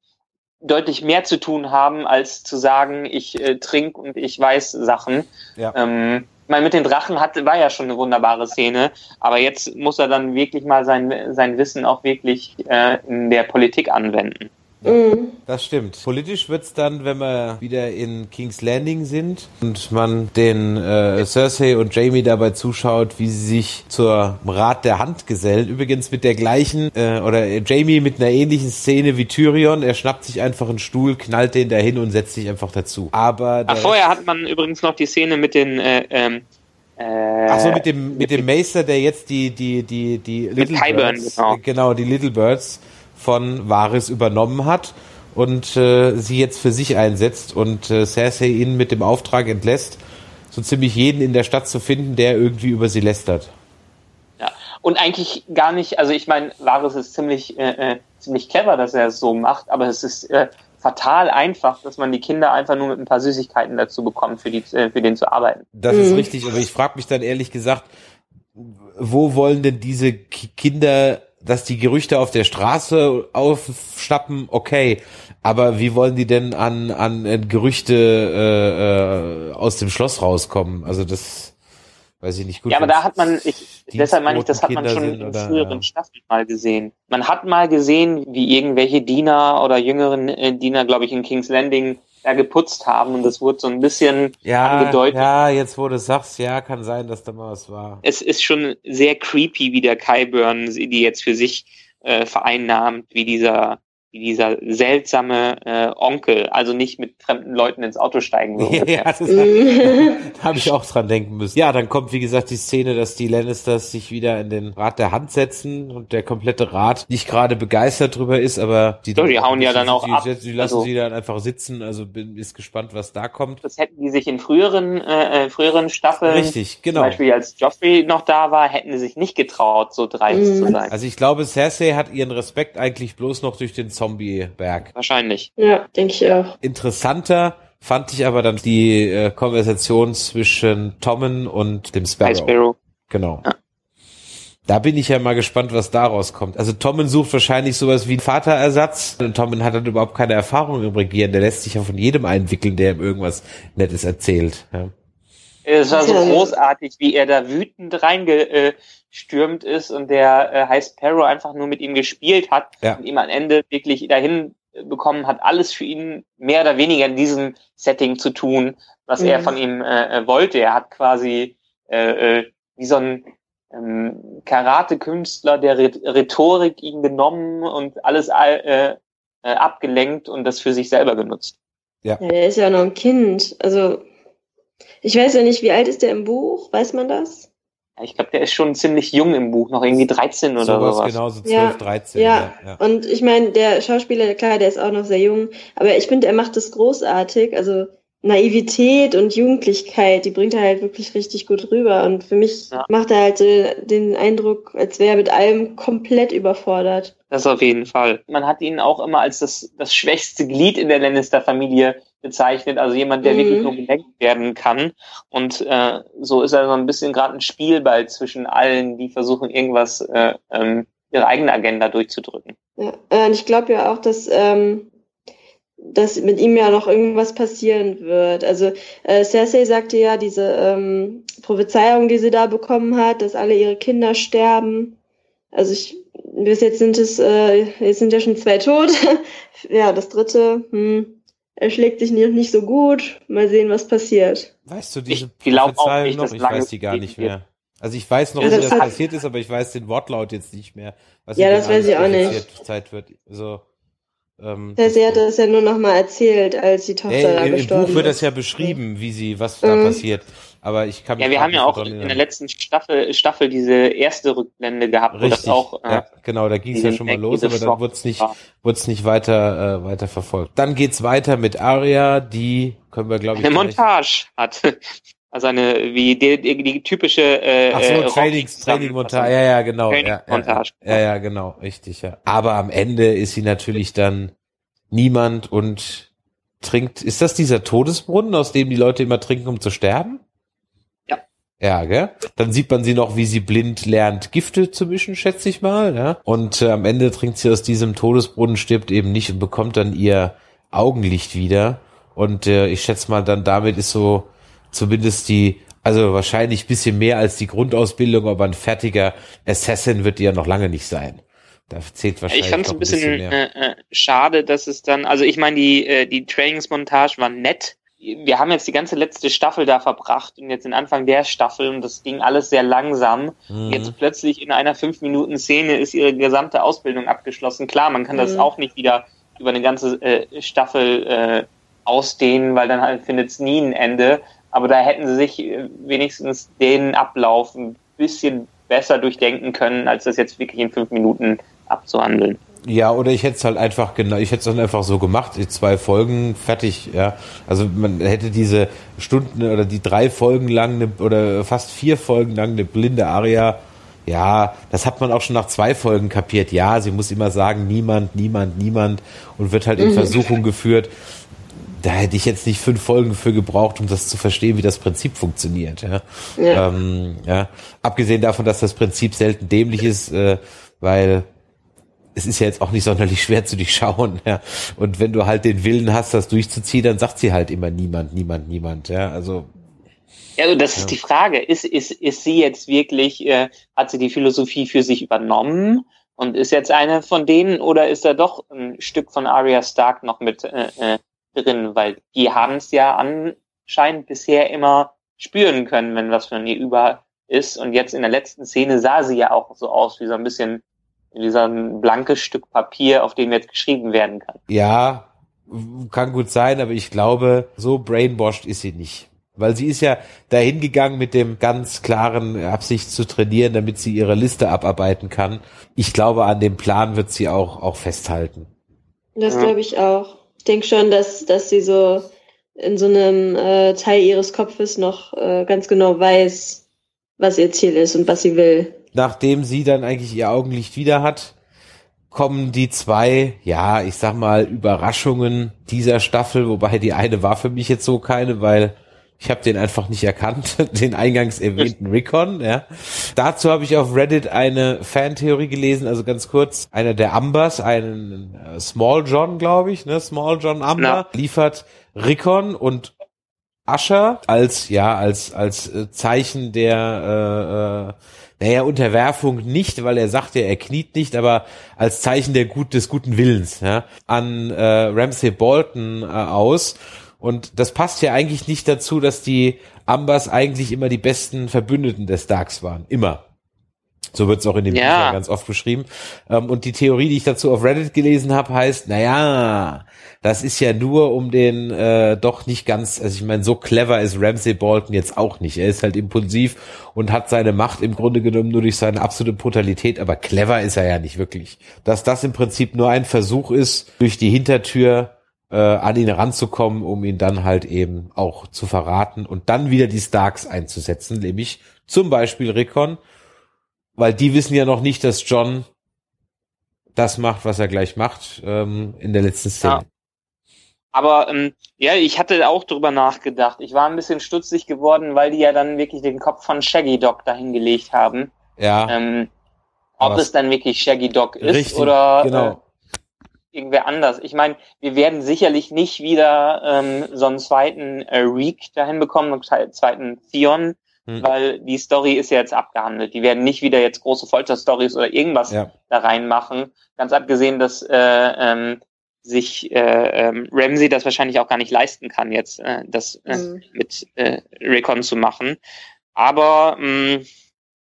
[SPEAKER 4] deutlich mehr zu tun haben, als zu sagen, ich äh, trink und ich weiß Sachen.
[SPEAKER 2] Ja.
[SPEAKER 4] Ähm, ich meine, mit den Drachen hat, war ja schon eine wunderbare Szene, aber jetzt muss er dann wirklich mal sein, sein Wissen auch wirklich äh, in der Politik anwenden.
[SPEAKER 3] Mhm.
[SPEAKER 2] Das stimmt. Politisch wird's dann, wenn wir wieder in King's Landing sind und man den äh, Cersei und Jamie dabei zuschaut, wie sie sich zur Rat der Hand gesellen. Übrigens mit der gleichen, äh, oder Jamie mit einer ähnlichen Szene wie Tyrion. Er schnappt sich einfach einen Stuhl, knallt den dahin und setzt sich einfach dazu. Aber
[SPEAKER 4] Ach, vorher hat man übrigens noch die Szene mit den äh, ähm, äh,
[SPEAKER 2] Ach so, mit dem, mit dem Meister, der jetzt die, die, die, die Little Birds,
[SPEAKER 4] genau.
[SPEAKER 2] genau, die Little Birds von Varys übernommen hat und äh, sie jetzt für sich einsetzt und äh, Cersei ihn mit dem Auftrag entlässt, so ziemlich jeden in der Stadt zu finden, der irgendwie über sie lästert.
[SPEAKER 4] Ja, und eigentlich gar nicht, also ich meine, Varys ist ziemlich, äh, äh, ziemlich clever, dass er es so macht, aber es ist äh, fatal einfach, dass man die Kinder einfach nur mit ein paar Süßigkeiten dazu bekommt, für, die, äh, für den zu arbeiten.
[SPEAKER 2] Das ist richtig, aber ich frage mich dann ehrlich gesagt, wo wollen denn diese Ki- Kinder, dass die Gerüchte auf der Straße aufschnappen, okay, aber wie wollen die denn an, an äh, Gerüchte äh, äh, aus dem Schloss rauskommen? Also das weiß ich nicht gut.
[SPEAKER 4] ja, aber da hat man, ich, deshalb meine ich, das hat man schon in früheren
[SPEAKER 2] ja.
[SPEAKER 4] Staffeln mal gesehen. Man hat mal gesehen, wie irgendwelche Diener oder jüngeren äh, Diener, glaube ich, in King's Landing da geputzt haben und das wurde so ein bisschen
[SPEAKER 2] ja,
[SPEAKER 4] angedeutet.
[SPEAKER 2] ja, jetzt wo du sagst, ja, kann sein, dass da mal was war.
[SPEAKER 4] Es ist schon sehr creepy, wie der Kyburn die jetzt für sich äh, vereinnahmt, wie dieser dieser seltsame äh, Onkel, also nicht mit fremden Leuten ins Auto steigen würde.
[SPEAKER 2] ja, das da habe ich auch dran denken müssen. Ja, dann kommt wie gesagt die Szene, dass die Lannisters sich wieder in den Rat der Hand setzen und der komplette Rat nicht gerade begeistert drüber ist, aber die,
[SPEAKER 4] So, die hauen ja dann auch
[SPEAKER 2] die,
[SPEAKER 4] ab.
[SPEAKER 2] Die, die lassen
[SPEAKER 4] Also-
[SPEAKER 2] sie dann einfach sitzen. Also bin ist gespannt, was da kommt.
[SPEAKER 4] Das hätten die sich in früheren äh, äh, früheren Staffeln,
[SPEAKER 2] Richtig, genau.
[SPEAKER 4] zum Beispiel als Joffrey noch da war, hätten sie sich nicht getraut, so dreist
[SPEAKER 3] Mhm.
[SPEAKER 4] zu sein.
[SPEAKER 2] Also ich glaube, Cersei hat ihren Respekt eigentlich bloß noch durch den Zombie-Berg.
[SPEAKER 4] Wahrscheinlich.
[SPEAKER 3] Ja, denke ich auch.
[SPEAKER 2] Interessanter fand ich aber dann die äh, Konversation zwischen Tommen und dem Sparrow.
[SPEAKER 4] Sparrow.
[SPEAKER 2] Genau. Da bin ich ja mal gespannt, was daraus kommt. Also Tommen sucht wahrscheinlich sowas wie einen Vaterersatz. Und Tommen hat dann überhaupt keine Erfahrung im Regieren. Der lässt sich ja von jedem einwickeln, der ihm irgendwas Nettes erzählt. Ja.
[SPEAKER 4] Es war so
[SPEAKER 3] Ja.
[SPEAKER 4] großartig, wie er da wütend reingestürmt ist und der äh, High Sparrow einfach nur mit ihm gespielt hat
[SPEAKER 2] Ja.
[SPEAKER 4] und ihm am Ende wirklich dahin bekommen hat, alles für ihn mehr oder weniger in diesem Setting zu tun, was
[SPEAKER 3] Mhm.
[SPEAKER 4] er von ihm äh, äh, wollte. Er hat quasi äh, äh, wie so ein ähm, Karate-Künstler der Rhet- Rhetorik ihn genommen und alles äh, äh, abgelenkt und das für sich selber genutzt.
[SPEAKER 3] Ja, der ist ja noch ein Kind. Also, ich weiß ja nicht, wie alt ist der im Buch? Weiß man das?
[SPEAKER 4] Ja, Ich glaube, der ist schon ziemlich jung im Buch, noch irgendwie 13 oder
[SPEAKER 2] sowas,
[SPEAKER 4] sowas.
[SPEAKER 2] genau, so 12,
[SPEAKER 3] Ja,
[SPEAKER 2] 13.
[SPEAKER 3] ja.
[SPEAKER 2] ja.
[SPEAKER 3] Und ich meine, der Schauspieler, klar, der ist auch noch sehr jung, aber ich finde, er macht das großartig. Also Naivität und Jugendlichkeit, die bringt er halt wirklich richtig gut rüber. Und für mich
[SPEAKER 4] Ja.
[SPEAKER 3] macht er halt so den Eindruck, als wäre er mit allem komplett überfordert.
[SPEAKER 4] Das auf jeden Fall. Man hat ihn auch immer als das, das schwächste Glied in der Lannister-Familie bezeichnet, also jemand, der
[SPEAKER 3] Mhm.
[SPEAKER 4] wirklich nur gelenkt werden kann. Und äh, so ist er so ein bisschen gerade ein Spielball zwischen allen, die versuchen, irgendwas, äh, ähm, ihre eigene Agenda durchzudrücken.
[SPEAKER 3] Ja. Äh, Und ich glaube ja auch, dass, ähm, dass mit ihm ja noch irgendwas passieren wird. Also äh, Cersei sagte ja, diese ähm, Prophezeiung, die sie da bekommen hat, dass alle ihre Kinder sterben. Also ich, bis jetzt sind es, äh, jetzt sind ja schon zwei tot. ja, das dritte, hm, er schlägt sich nicht, nicht so gut. Mal sehen, was passiert.
[SPEAKER 2] Weißt du diese
[SPEAKER 4] Ich glaub auch
[SPEAKER 2] Prophezeiung
[SPEAKER 4] nicht,
[SPEAKER 2] noch? Ich weiß die gar nicht mehr. Also ich weiß noch,
[SPEAKER 3] Ja,
[SPEAKER 2] wie
[SPEAKER 3] das
[SPEAKER 2] das
[SPEAKER 3] hat-
[SPEAKER 2] passiert ist, aber ich weiß den Wortlaut jetzt nicht mehr. Was
[SPEAKER 3] Ja, das weiß ich auch nicht.
[SPEAKER 2] prophezeit wird. So, ähm,
[SPEAKER 3] Cersei hat das ja nur noch mal erzählt, als die Tochter da
[SPEAKER 2] Ey, Im
[SPEAKER 3] gestorben
[SPEAKER 2] Buch wird
[SPEAKER 3] ist.
[SPEAKER 2] das ja beschrieben, wie sie, was da
[SPEAKER 3] Mhm.
[SPEAKER 2] passiert. Aber ich kann
[SPEAKER 4] mich Ja, wir haben ja auch in der letzten Staffel, Staffel diese erste Rückblende gehabt,
[SPEAKER 2] Richtig, wo das auch. Äh, ja, genau, da ging es ja schon mal los, aber dann wurde es nicht, wurde nicht weiter, äh, weiter verfolgt. Dann geht's weiter mit Aria, die können wir, glaube ich.
[SPEAKER 4] Eine Montage hat. Also eine, wie die, die, die typische äh,
[SPEAKER 2] Ach so, äh, Trainings, Training Montage, ja, ja, genau. Ja, ja, ja, ja, genau, richtig, ja. Aber am Ende ist sie natürlich dann niemand und trinkt. Ist das dieser Todesbrunnen, aus dem die Leute immer trinken, um zu sterben?
[SPEAKER 4] Ja.
[SPEAKER 2] Gell? Dann sieht man sie noch, wie sie blind lernt, Gifte zu mischen, schätze ich mal, ja. Und äh, am Ende trinkt sie aus diesem Todesbrunnen, stirbt eben nicht und bekommt dann ihr Augenlicht wieder. Und äh, ich schätze mal, dann damit ist so zumindest die, also wahrscheinlich bisschen mehr als die Grundausbildung, aber ein fertiger Assassin wird ja noch lange nicht sein. Da zählt wahrscheinlich.
[SPEAKER 4] Ich fand es ein bisschen, bisschen äh, äh, schade, dass es dann, also ich meine, die, äh, die Trainingsmontage war nett. Wir haben jetzt die ganze letzte Staffel da verbracht und jetzt den Anfang der Staffel und das ging alles sehr langsam. Mhm. Jetzt plötzlich in einer fünf Minuten Szene ist ihre gesamte Ausbildung abgeschlossen. Klar, man kann mhm. das auch nicht wieder über eine ganze äh, Staffel äh, ausdehnen, weil dann halt findet es nie ein Ende. Aber da hätten sie sich äh, wenigstens den Ablauf ein bisschen besser durchdenken können, als das jetzt wirklich in fünf Minuten abzuhandeln.
[SPEAKER 2] Ja, oder ich hätte es halt einfach genau, ich hätte es dann einfach so gemacht, zwei Folgen fertig, ja. Also man hätte diese Stunden oder die drei Folgen lang eine, oder fast vier Folgen lang eine blinde Aria, ja, das hat man auch schon nach zwei Folgen kapiert. Ja, sie muss immer sagen, niemand, niemand, niemand und wird halt in mhm. Versuchung geführt da hätte ich jetzt nicht fünf Folgen für gebraucht, um das zu verstehen, wie das Prinzip funktioniert. Ja. ja. Ähm, ja. Abgesehen davon, dass das Prinzip selten dämlich ist, äh, weil es ist ja jetzt auch nicht sonderlich schwer zu durchschauen. Ja. Und wenn du halt den Willen hast, das durchzuziehen, dann sagt sie halt immer niemand, niemand, niemand. Ja. Also
[SPEAKER 4] ja, also das ja. ist die Frage. Ist, ist, ist sie jetzt wirklich, äh, hat sie die Philosophie für sich übernommen und ist jetzt eine von denen oder ist da doch ein Stück von Arya Stark noch mit äh, äh drin, weil die haben es ja anscheinend bisher immer spüren können, wenn was von ihr über ist. Und jetzt in der letzten Szene sah sie ja auch so aus wie so ein bisschen ein blankes Stück Papier, auf dem jetzt geschrieben werden kann.
[SPEAKER 2] Ja, kann gut sein, aber ich glaube, so brainwashed ist sie nicht. Weil sie ist ja dahin gegangen mit dem ganz klaren Absicht zu trainieren, damit sie ihre Liste abarbeiten kann. Ich glaube, an dem Plan wird sie auch, auch festhalten.
[SPEAKER 3] Das glaube ich auch. Ich denke schon, dass, dass sie so in so einem äh, Teil ihres Kopfes noch äh, ganz genau weiß, was ihr Ziel ist und was sie will.
[SPEAKER 2] Nachdem sie dann eigentlich ihr Augenlicht wieder hat, kommen die zwei, ja, ich sag mal, Überraschungen dieser Staffel, wobei die eine war für mich jetzt so keine, weil ich habe den einfach nicht erkannt, den eingangs erwähnten Recon. Ja. Dazu habe ich auf Reddit eine Fantheorie gelesen, also ganz kurz. Einer der Ambers, einen äh, Small John, glaube ich, ne, Small John Amber, ja. liefert Recon und Asher als ja als als äh, Zeichen der äh, äh, naja, Unterwerfung nicht, weil er sagt ja, er kniet nicht, aber als Zeichen der gut, des guten Willens ja, an äh, Ramsey Bolton äh, aus. Und das passt ja eigentlich nicht dazu, dass die Ambers eigentlich immer die besten Verbündeten des Starks waren. Immer. So wird es auch in dem ja. Bücher ganz oft beschrieben. Ähm, und die Theorie, die ich dazu auf Reddit gelesen habe, heißt, naja, das ist ja nur um den äh, doch nicht ganz, also ich meine, so clever ist Ramsey Bolton jetzt auch nicht. Er ist halt impulsiv und hat seine Macht im Grunde genommen nur durch seine absolute Brutalität, aber clever ist er ja nicht wirklich. Dass das im Prinzip nur ein Versuch ist, durch die Hintertür äh, an ihn ranzukommen, um ihn dann halt eben auch zu verraten und dann wieder die Starks einzusetzen, nämlich zum Beispiel Rickon, weil die wissen ja noch nicht, dass John das macht, was er gleich macht ähm, in der letzten Szene. Ja.
[SPEAKER 4] Aber ähm, ja, ich hatte auch drüber nachgedacht. Ich war ein bisschen stutzig geworden, weil die ja dann wirklich den Kopf von Shaggy Dog dahingelegt haben.
[SPEAKER 2] Ja.
[SPEAKER 4] Ähm, ob es dann wirklich Shaggy Dog ist richtig, oder
[SPEAKER 2] genau. äh,
[SPEAKER 4] irgendwer anders. Ich meine, wir werden sicherlich nicht wieder ähm, so einen zweiten äh, Reek dahin bekommen, einen zweiten Theon, hm. weil die Story ist ja jetzt abgehandelt. Die werden nicht wieder jetzt große Folter-Stories oder irgendwas ja. da reinmachen. Ganz abgesehen, dass äh, ähm, sich äh, ähm, Ramsey das wahrscheinlich auch gar nicht leisten kann, jetzt äh, das äh, mhm. mit äh, Recon zu machen. Aber mh, mm,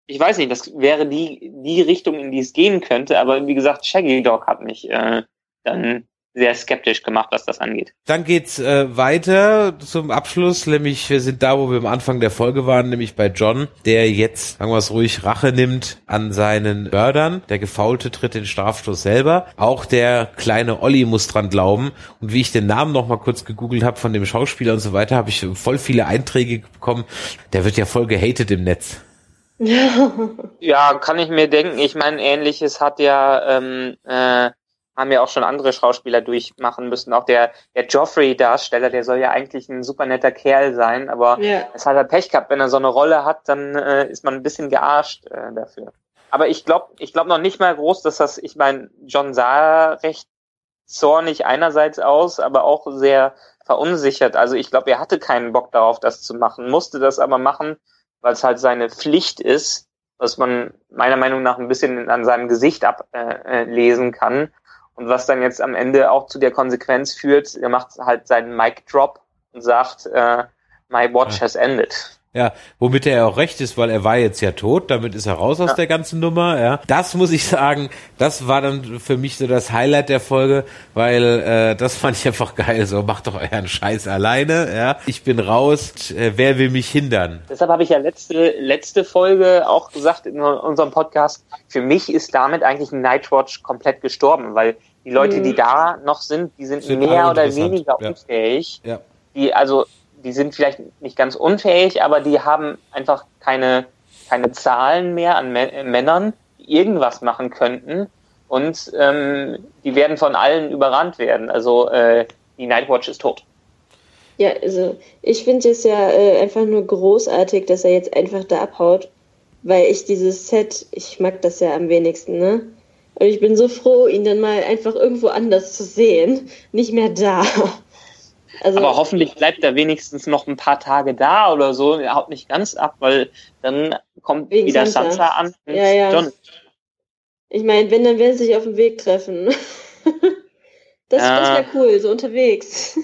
[SPEAKER 4] ich weiß nicht, das wäre die, die Richtung, in die es gehen könnte, aber wie gesagt, Shaggy Dog hat mich äh, dann sehr skeptisch gemacht, was das angeht.
[SPEAKER 2] Dann geht's äh, weiter zum Abschluss, nämlich wir sind da, wo wir am Anfang der Folge waren, nämlich bei John, der jetzt, sagen wir es ruhig, Rache nimmt an seinen Mördern. Der Gefaulte tritt den Strafstoß selber. Auch der kleine Olli muss dran glauben. Und wie ich den Namen noch mal kurz gegoogelt habe von dem Schauspieler und so weiter, habe ich voll viele Einträge bekommen. Der wird ja voll gehatet im Netz.
[SPEAKER 4] ja, kann ich mir denken. Ich meine, ähnliches hat ja ähm, äh, haben ja auch schon andere Schauspieler durchmachen müssen. Auch der, der Joffrey-Darsteller, der soll ja eigentlich ein super netter Kerl sein, aber yeah. es hat er Pech gehabt. Wenn er so eine Rolle hat, dann äh, ist man ein bisschen gearscht äh, dafür. Aber ich glaube ich glaub noch nicht mal groß, dass das, ich meine, John sah recht zornig einerseits aus, aber auch sehr verunsichert. Also ich glaube, er hatte keinen Bock darauf, das zu machen, musste das aber machen, weil es halt seine Pflicht ist, was man meiner Meinung nach ein bisschen an seinem Gesicht ablesen äh, kann. Und was dann jetzt am Ende auch zu der Konsequenz führt, er macht halt seinen Mic Drop und sagt, äh, My watch has ended.
[SPEAKER 2] Ja, womit er ja auch recht ist, weil er war jetzt ja tot, damit ist er raus aus ja. der ganzen Nummer, ja. Das muss ich sagen, das war dann für mich so das Highlight der Folge, weil äh, das fand ich einfach geil, so macht doch euren Scheiß alleine, ja. Ich bin raus, äh, wer will mich hindern?
[SPEAKER 4] Deshalb habe ich ja letzte letzte Folge auch gesagt in unserem Podcast, für mich ist damit eigentlich Nightwatch komplett gestorben, weil die Leute, die da noch sind, die sind, sind mehr oder weniger ja. unfähig. Ja. Die also die sind vielleicht nicht ganz unfähig, aber die haben einfach keine, keine Zahlen mehr an Männern, die irgendwas machen könnten. Und ähm, die werden von allen überrannt werden. Also äh, die Nightwatch ist tot.
[SPEAKER 3] Ja, also ich finde es ja äh, einfach nur großartig, dass er jetzt einfach da abhaut, weil ich dieses Set, ich mag das ja am wenigsten, ne? Und ich bin so froh, ihn dann mal einfach irgendwo anders zu sehen, nicht mehr da.
[SPEAKER 4] Also, aber hoffentlich bleibt er wenigstens noch ein paar Tage da oder so. Er haut nicht ganz ab, weil dann kommt wieder Sansa, Sansa an.
[SPEAKER 3] Ja, ja. John. Ich meine, wenn, dann werden sie sich auf dem Weg treffen. das, äh, das wäre cool, so unterwegs.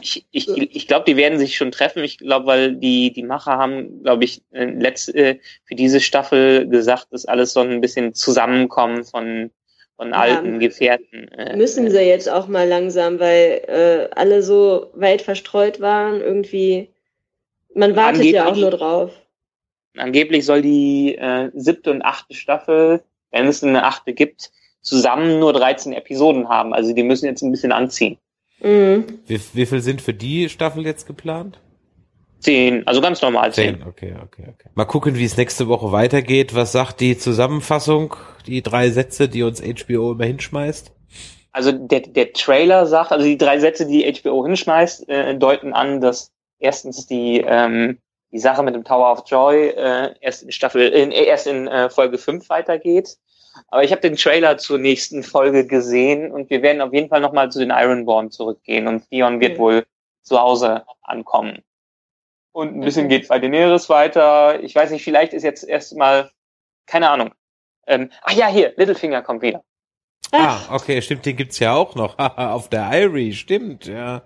[SPEAKER 4] ich ich, ich glaube, die werden sich schon treffen. Ich glaube, weil die, die Macher haben, glaube ich, letzte, äh, für diese Staffel gesagt, dass alles so ein bisschen Zusammenkommen von von ja, alten Gefährten.
[SPEAKER 3] Äh, müssen sie jetzt auch mal langsam, weil äh, alle so weit verstreut waren. Irgendwie, man wartet ja auch nur drauf.
[SPEAKER 4] Angeblich soll die äh, siebte und achte Staffel, wenn es eine achte gibt, zusammen nur 13 Episoden haben. Also die müssen jetzt ein bisschen anziehen.
[SPEAKER 2] Mhm. Wie, wie viel sind für die Staffel jetzt geplant?
[SPEAKER 4] Zehn, also ganz normal zehn.
[SPEAKER 2] zehn. Okay, okay, okay. Mal gucken, wie es nächste Woche weitergeht. Was sagt die Zusammenfassung, die drei Sätze, die uns HBO immer hinschmeißt?
[SPEAKER 4] Also der, der Trailer sagt, also die drei Sätze, die HBO hinschmeißt, äh, deuten an, dass erstens die ähm, die Sache mit dem Tower of Joy äh, erst in Staffel, äh, erst in äh, Folge 5 weitergeht. Aber ich habe den Trailer zur nächsten Folge gesehen und wir werden auf jeden Fall nochmal zu den Ironborn zurückgehen und Theon wird wohl zu Hause ankommen. Und ein bisschen okay. geht bei Daenerys weiter. Ich weiß nicht, vielleicht ist jetzt erstmal, keine Ahnung. Ähm, ach ja, hier, Littlefinger kommt wieder.
[SPEAKER 2] Ah, okay, stimmt, den gibt's ja auch noch. Auf der Irie, stimmt, ja.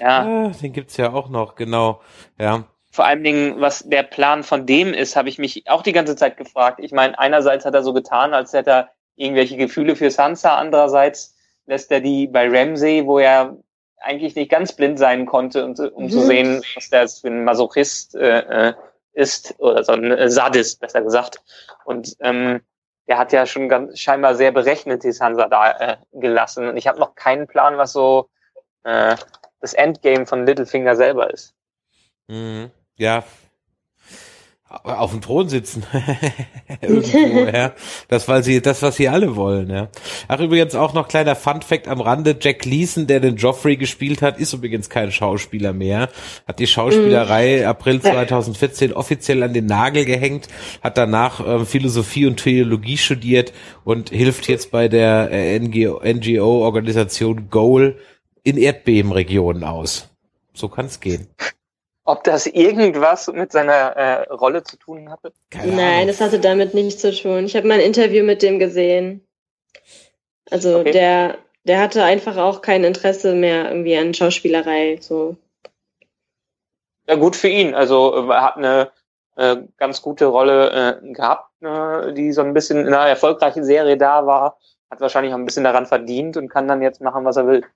[SPEAKER 2] Ja. Ah, den gibt's ja auch noch, genau, ja.
[SPEAKER 4] Vor allen Dingen, was der Plan von dem ist, habe ich mich auch die ganze Zeit gefragt. Ich meine, einerseits hat er so getan, als hätte er irgendwelche Gefühle für Sansa, andererseits lässt er die bei Ramsey, wo er eigentlich nicht ganz blind sein konnte, um, um mhm. zu sehen, was der für ein Masochist äh, äh, ist, oder so ein Sadist, besser gesagt. Und ähm, der hat ja schon ganz scheinbar sehr berechnet die Sansa da äh, gelassen. Und ich habe noch keinen Plan, was so äh, das Endgame von Littlefinger selber ist.
[SPEAKER 2] Mhm. Ja, auf dem Thron sitzen. Irgendwo, ja. Das, weil sie, das, was sie alle wollen, ja. Ach, übrigens auch noch kleiner Fun Fact am Rande. Jack Leeson, der den Joffrey gespielt hat, ist übrigens kein Schauspieler mehr. Hat die Schauspielerei mm. April 2014 offiziell an den Nagel gehängt, hat danach äh, Philosophie und Theologie studiert und hilft jetzt bei der äh, NGO-Organisation Goal in Erdbebenregionen aus. So kann es gehen.
[SPEAKER 4] Ob das irgendwas mit seiner äh, Rolle zu tun hatte?
[SPEAKER 3] Keine Nein, Ahnung. das hatte damit nichts zu tun. Ich habe mal ein Interview mit dem gesehen. Also okay. der, der hatte einfach auch kein Interesse mehr irgendwie an Schauspielerei. So.
[SPEAKER 4] Ja, gut für ihn. Also er hat eine äh, ganz gute Rolle äh, gehabt, äh, die so ein bisschen in einer erfolgreichen Serie da war. hat wahrscheinlich auch ein bisschen daran verdient und kann dann jetzt machen, was er will.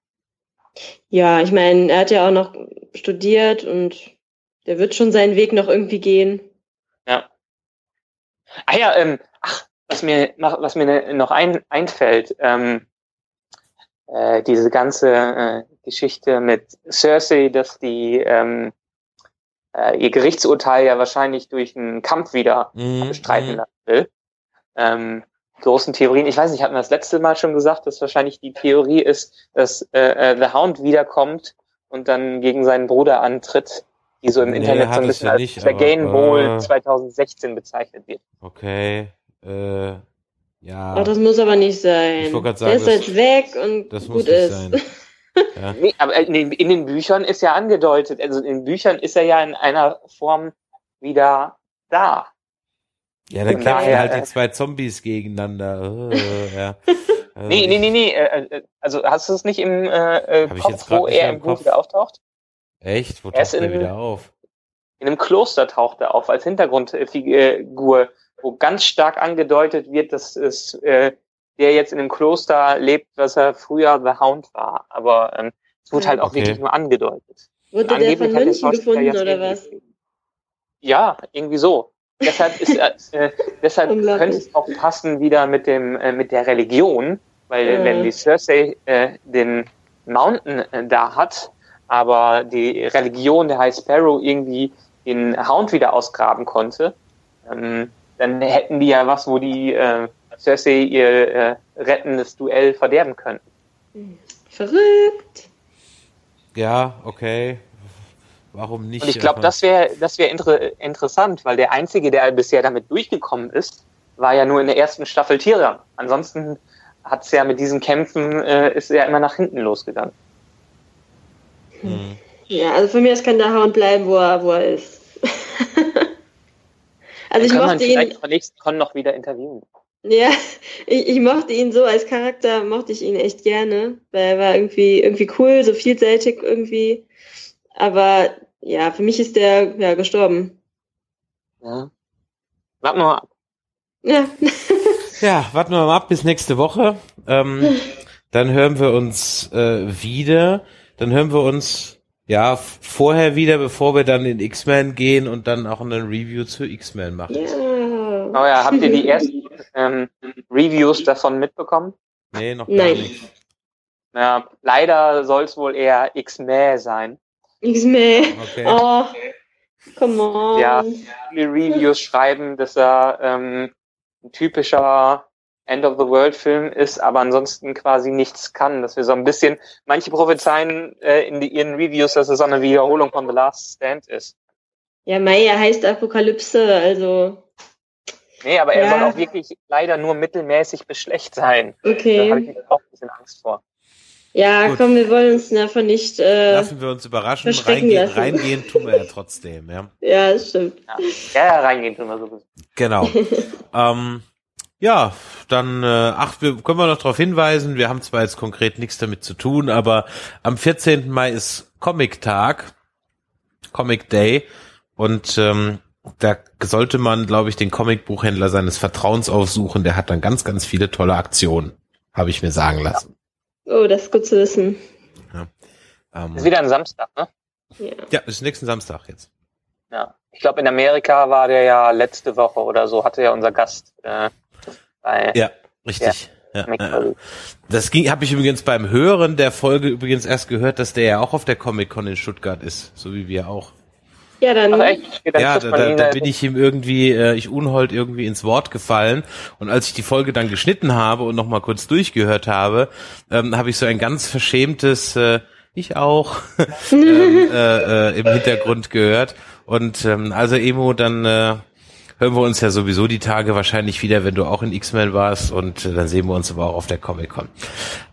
[SPEAKER 3] Ja, ich meine, er hat ja auch noch studiert und der wird schon seinen Weg noch irgendwie gehen.
[SPEAKER 4] Ja. Ah ja, ähm, ach, was mir, was mir noch ein, einfällt, ähm, äh, diese ganze äh, Geschichte mit Cersei, dass die ähm, äh, ihr Gerichtsurteil ja wahrscheinlich durch einen Kampf wieder
[SPEAKER 2] Mhm,
[SPEAKER 4] bestreiten
[SPEAKER 2] mhm.
[SPEAKER 4] lassen will. Ähm, großen Theorien. Ich weiß nicht, hatten wir das letzte Mal schon gesagt, dass wahrscheinlich die Theorie ist, dass äh, äh, The Hound wiederkommt und dann gegen seinen Bruder antritt, die so im
[SPEAKER 2] Nee,
[SPEAKER 4] Internet so ein bisschen
[SPEAKER 2] ja
[SPEAKER 4] als
[SPEAKER 2] nicht,
[SPEAKER 4] Vergain
[SPEAKER 2] aber,
[SPEAKER 4] Bowl
[SPEAKER 2] äh,
[SPEAKER 4] 2016 bezeichnet wird.
[SPEAKER 2] Okay. Äh, ja.
[SPEAKER 3] Ach, das muss aber nicht sein.
[SPEAKER 2] Ich wollte grad
[SPEAKER 3] der ist
[SPEAKER 2] sagen,
[SPEAKER 3] jetzt weg und
[SPEAKER 2] das muss
[SPEAKER 3] gut
[SPEAKER 2] nicht
[SPEAKER 3] ist.
[SPEAKER 2] sein. Ja.
[SPEAKER 4] Nee, aber in den, in den Büchern ist ja angedeutet, also in den Büchern ist er ja in einer Form wieder da.
[SPEAKER 2] Ja, dann kämpfen halt
[SPEAKER 4] äh,
[SPEAKER 2] die zwei Zombies gegeneinander. Äh, ja. Also
[SPEAKER 4] Nee, nee, nee, nee, äh, äh, also hast du es nicht im äh, äh, Kopf, wo
[SPEAKER 2] nicht
[SPEAKER 4] er im
[SPEAKER 2] Kopf.
[SPEAKER 4] wieder auftaucht?
[SPEAKER 2] Echt? Wo
[SPEAKER 4] Er ist
[SPEAKER 2] taucht
[SPEAKER 4] in-
[SPEAKER 2] wieder auf?
[SPEAKER 4] In einem Kloster taucht er auf als Hintergrundfigur, wo ganz stark angedeutet wird, dass es äh, der jetzt in einem Kloster lebt, was er früher The Hound war. Aber ähm, es wurde
[SPEAKER 3] Ja.
[SPEAKER 4] halt auch
[SPEAKER 2] Okay.
[SPEAKER 4] wirklich nur angedeutet.
[SPEAKER 3] Wurde der von München gefunden oder was?
[SPEAKER 4] Ja, irgendwie so. Deshalb ist er, äh, deshalb könnte es auch passen wieder mit dem äh, mit der Religion, weil
[SPEAKER 3] Mhm.
[SPEAKER 4] wenn die Cersei äh, den Mountain äh, da hat, aber die Religion der High Sparrow irgendwie den Hound wieder ausgraben konnte, ähm, dann hätten die ja was, wo die äh, Cersei ihr äh, rettendes Duell verderben könnten.
[SPEAKER 3] Verrückt.
[SPEAKER 2] Ja, okay. Warum nicht?
[SPEAKER 4] Und ich glaube,
[SPEAKER 2] Aber-
[SPEAKER 4] das wäre das wäre inter interessant, weil der einzige, der bisher damit durchgekommen ist, war ja nur in der ersten Staffel Tyrion. Ansonsten hat's ja mit diesen Kämpfen äh, ist ja immer nach hinten losgegangen.
[SPEAKER 2] Hm.
[SPEAKER 3] Ja, also von mir aus kann der Hound bleiben, wo er, wo er ist. also ich
[SPEAKER 4] Dann kann man
[SPEAKER 3] mochte
[SPEAKER 4] vielleicht
[SPEAKER 3] ihn,
[SPEAKER 4] beim nächsten Con noch wieder interviewen.
[SPEAKER 3] ja, ich, ich mochte ihn so als Charakter, mochte ich ihn echt gerne, weil er war irgendwie, irgendwie cool, so vielseitig irgendwie. Aber ja, für mich ist der ja gestorben.
[SPEAKER 4] Ja. Warten wir mal ab.
[SPEAKER 3] Ja,
[SPEAKER 2] Ja, warten wir mal ab bis nächste Woche. Ähm, dann hören wir uns äh, wieder. Dann hören wir uns ja vorher wieder, bevor wir dann in X-Men gehen und dann auch eine Review zu X-Men machen.
[SPEAKER 3] ja.
[SPEAKER 4] Oh ja, habt ihr die ersten ähm, Reviews davon mitbekommen?
[SPEAKER 2] Nee, noch gar
[SPEAKER 3] Nein.
[SPEAKER 2] nicht.
[SPEAKER 4] Ja, leider soll es wohl eher X-Men sein.
[SPEAKER 3] Mehr.
[SPEAKER 2] Okay.
[SPEAKER 3] Oh, come on.
[SPEAKER 4] Ja. Viele Reviews schreiben, dass er ähm, ein typischer End of the World Film ist, aber ansonsten quasi nichts kann. Dass wir so ein bisschen, manche prophezeien äh, in die, ihren Reviews, dass es so eine Wiederholung von The Last Stand ist.
[SPEAKER 3] Ja, Mai, er heißt Apokalypse, also
[SPEAKER 4] Nee, aber er
[SPEAKER 3] Ja.
[SPEAKER 4] soll auch wirklich leider nur mittelmäßig bis schlecht sein. Da habe
[SPEAKER 3] okay.
[SPEAKER 4] ich auch ein bisschen Angst vor.
[SPEAKER 3] Ja,
[SPEAKER 2] Gut.
[SPEAKER 3] komm, wir wollen uns davon nicht. Äh,
[SPEAKER 2] Lassen wir uns überraschen.
[SPEAKER 3] Verstecken
[SPEAKER 2] Reingehen,
[SPEAKER 3] lassen.
[SPEAKER 2] reingehen tun wir ja trotzdem, ja.
[SPEAKER 3] ja, das stimmt.
[SPEAKER 4] Ja, ja, ja reingehen tun wir sowieso.
[SPEAKER 2] Genau. ähm, ja, dann, äh, ach, wir können wir noch darauf hinweisen, wir haben zwar jetzt konkret nichts damit zu tun, aber am 14. Mai ist Comic-Tag, Comic Day, und ähm, da sollte man, glaube ich, den Comicbuchhändler seines Vertrauens aufsuchen, der hat dann ganz, ganz viele tolle Aktionen, habe ich mir sagen lassen.
[SPEAKER 3] Oh, das ist gut zu wissen.
[SPEAKER 2] Ähm,
[SPEAKER 4] Ist wieder ein Samstag, ne?
[SPEAKER 3] Ja.
[SPEAKER 2] ja, ist nächsten Samstag jetzt.
[SPEAKER 4] Ja. Ich glaube, in Amerika war der ja letzte Woche oder so, hatte ja unser Gast äh, bei
[SPEAKER 2] Ja, richtig. Ja, ja. Das ging, habe ich übrigens beim Hören der Folge übrigens erst gehört, dass der ja auch auf der Comic Con in Stuttgart ist, so wie wir auch.
[SPEAKER 3] Ja, dann.
[SPEAKER 4] Echt? Dann
[SPEAKER 2] ja, da, da, da bin ich ihm irgendwie, äh, ich unhold irgendwie ins Wort gefallen. Und als ich die Folge dann geschnitten habe und nochmal kurz durchgehört habe, ähm, habe ich so ein ganz verschämtes, äh, ich auch, ähm, äh, äh, im Hintergrund gehört. Und ähm, also Emo, dann äh, hören wir uns ja sowieso die Tage wahrscheinlich wieder, wenn du auch in X-Men warst. Und äh, dann sehen wir uns aber auch auf der Comic-Con.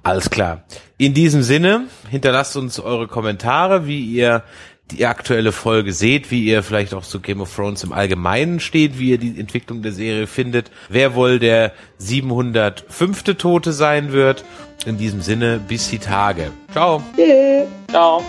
[SPEAKER 2] Alles klar. In diesem Sinne, hinterlasst uns eure Kommentare, wie ihr die aktuelle Folge seht, wie ihr vielleicht auch zu Game of Thrones im Allgemeinen steht, wie ihr die Entwicklung der Serie findet, wer wohl der 705. Tote sein wird. In diesem Sinne, bis die Tage. Ciao.
[SPEAKER 3] Tschüss.
[SPEAKER 4] Ciao.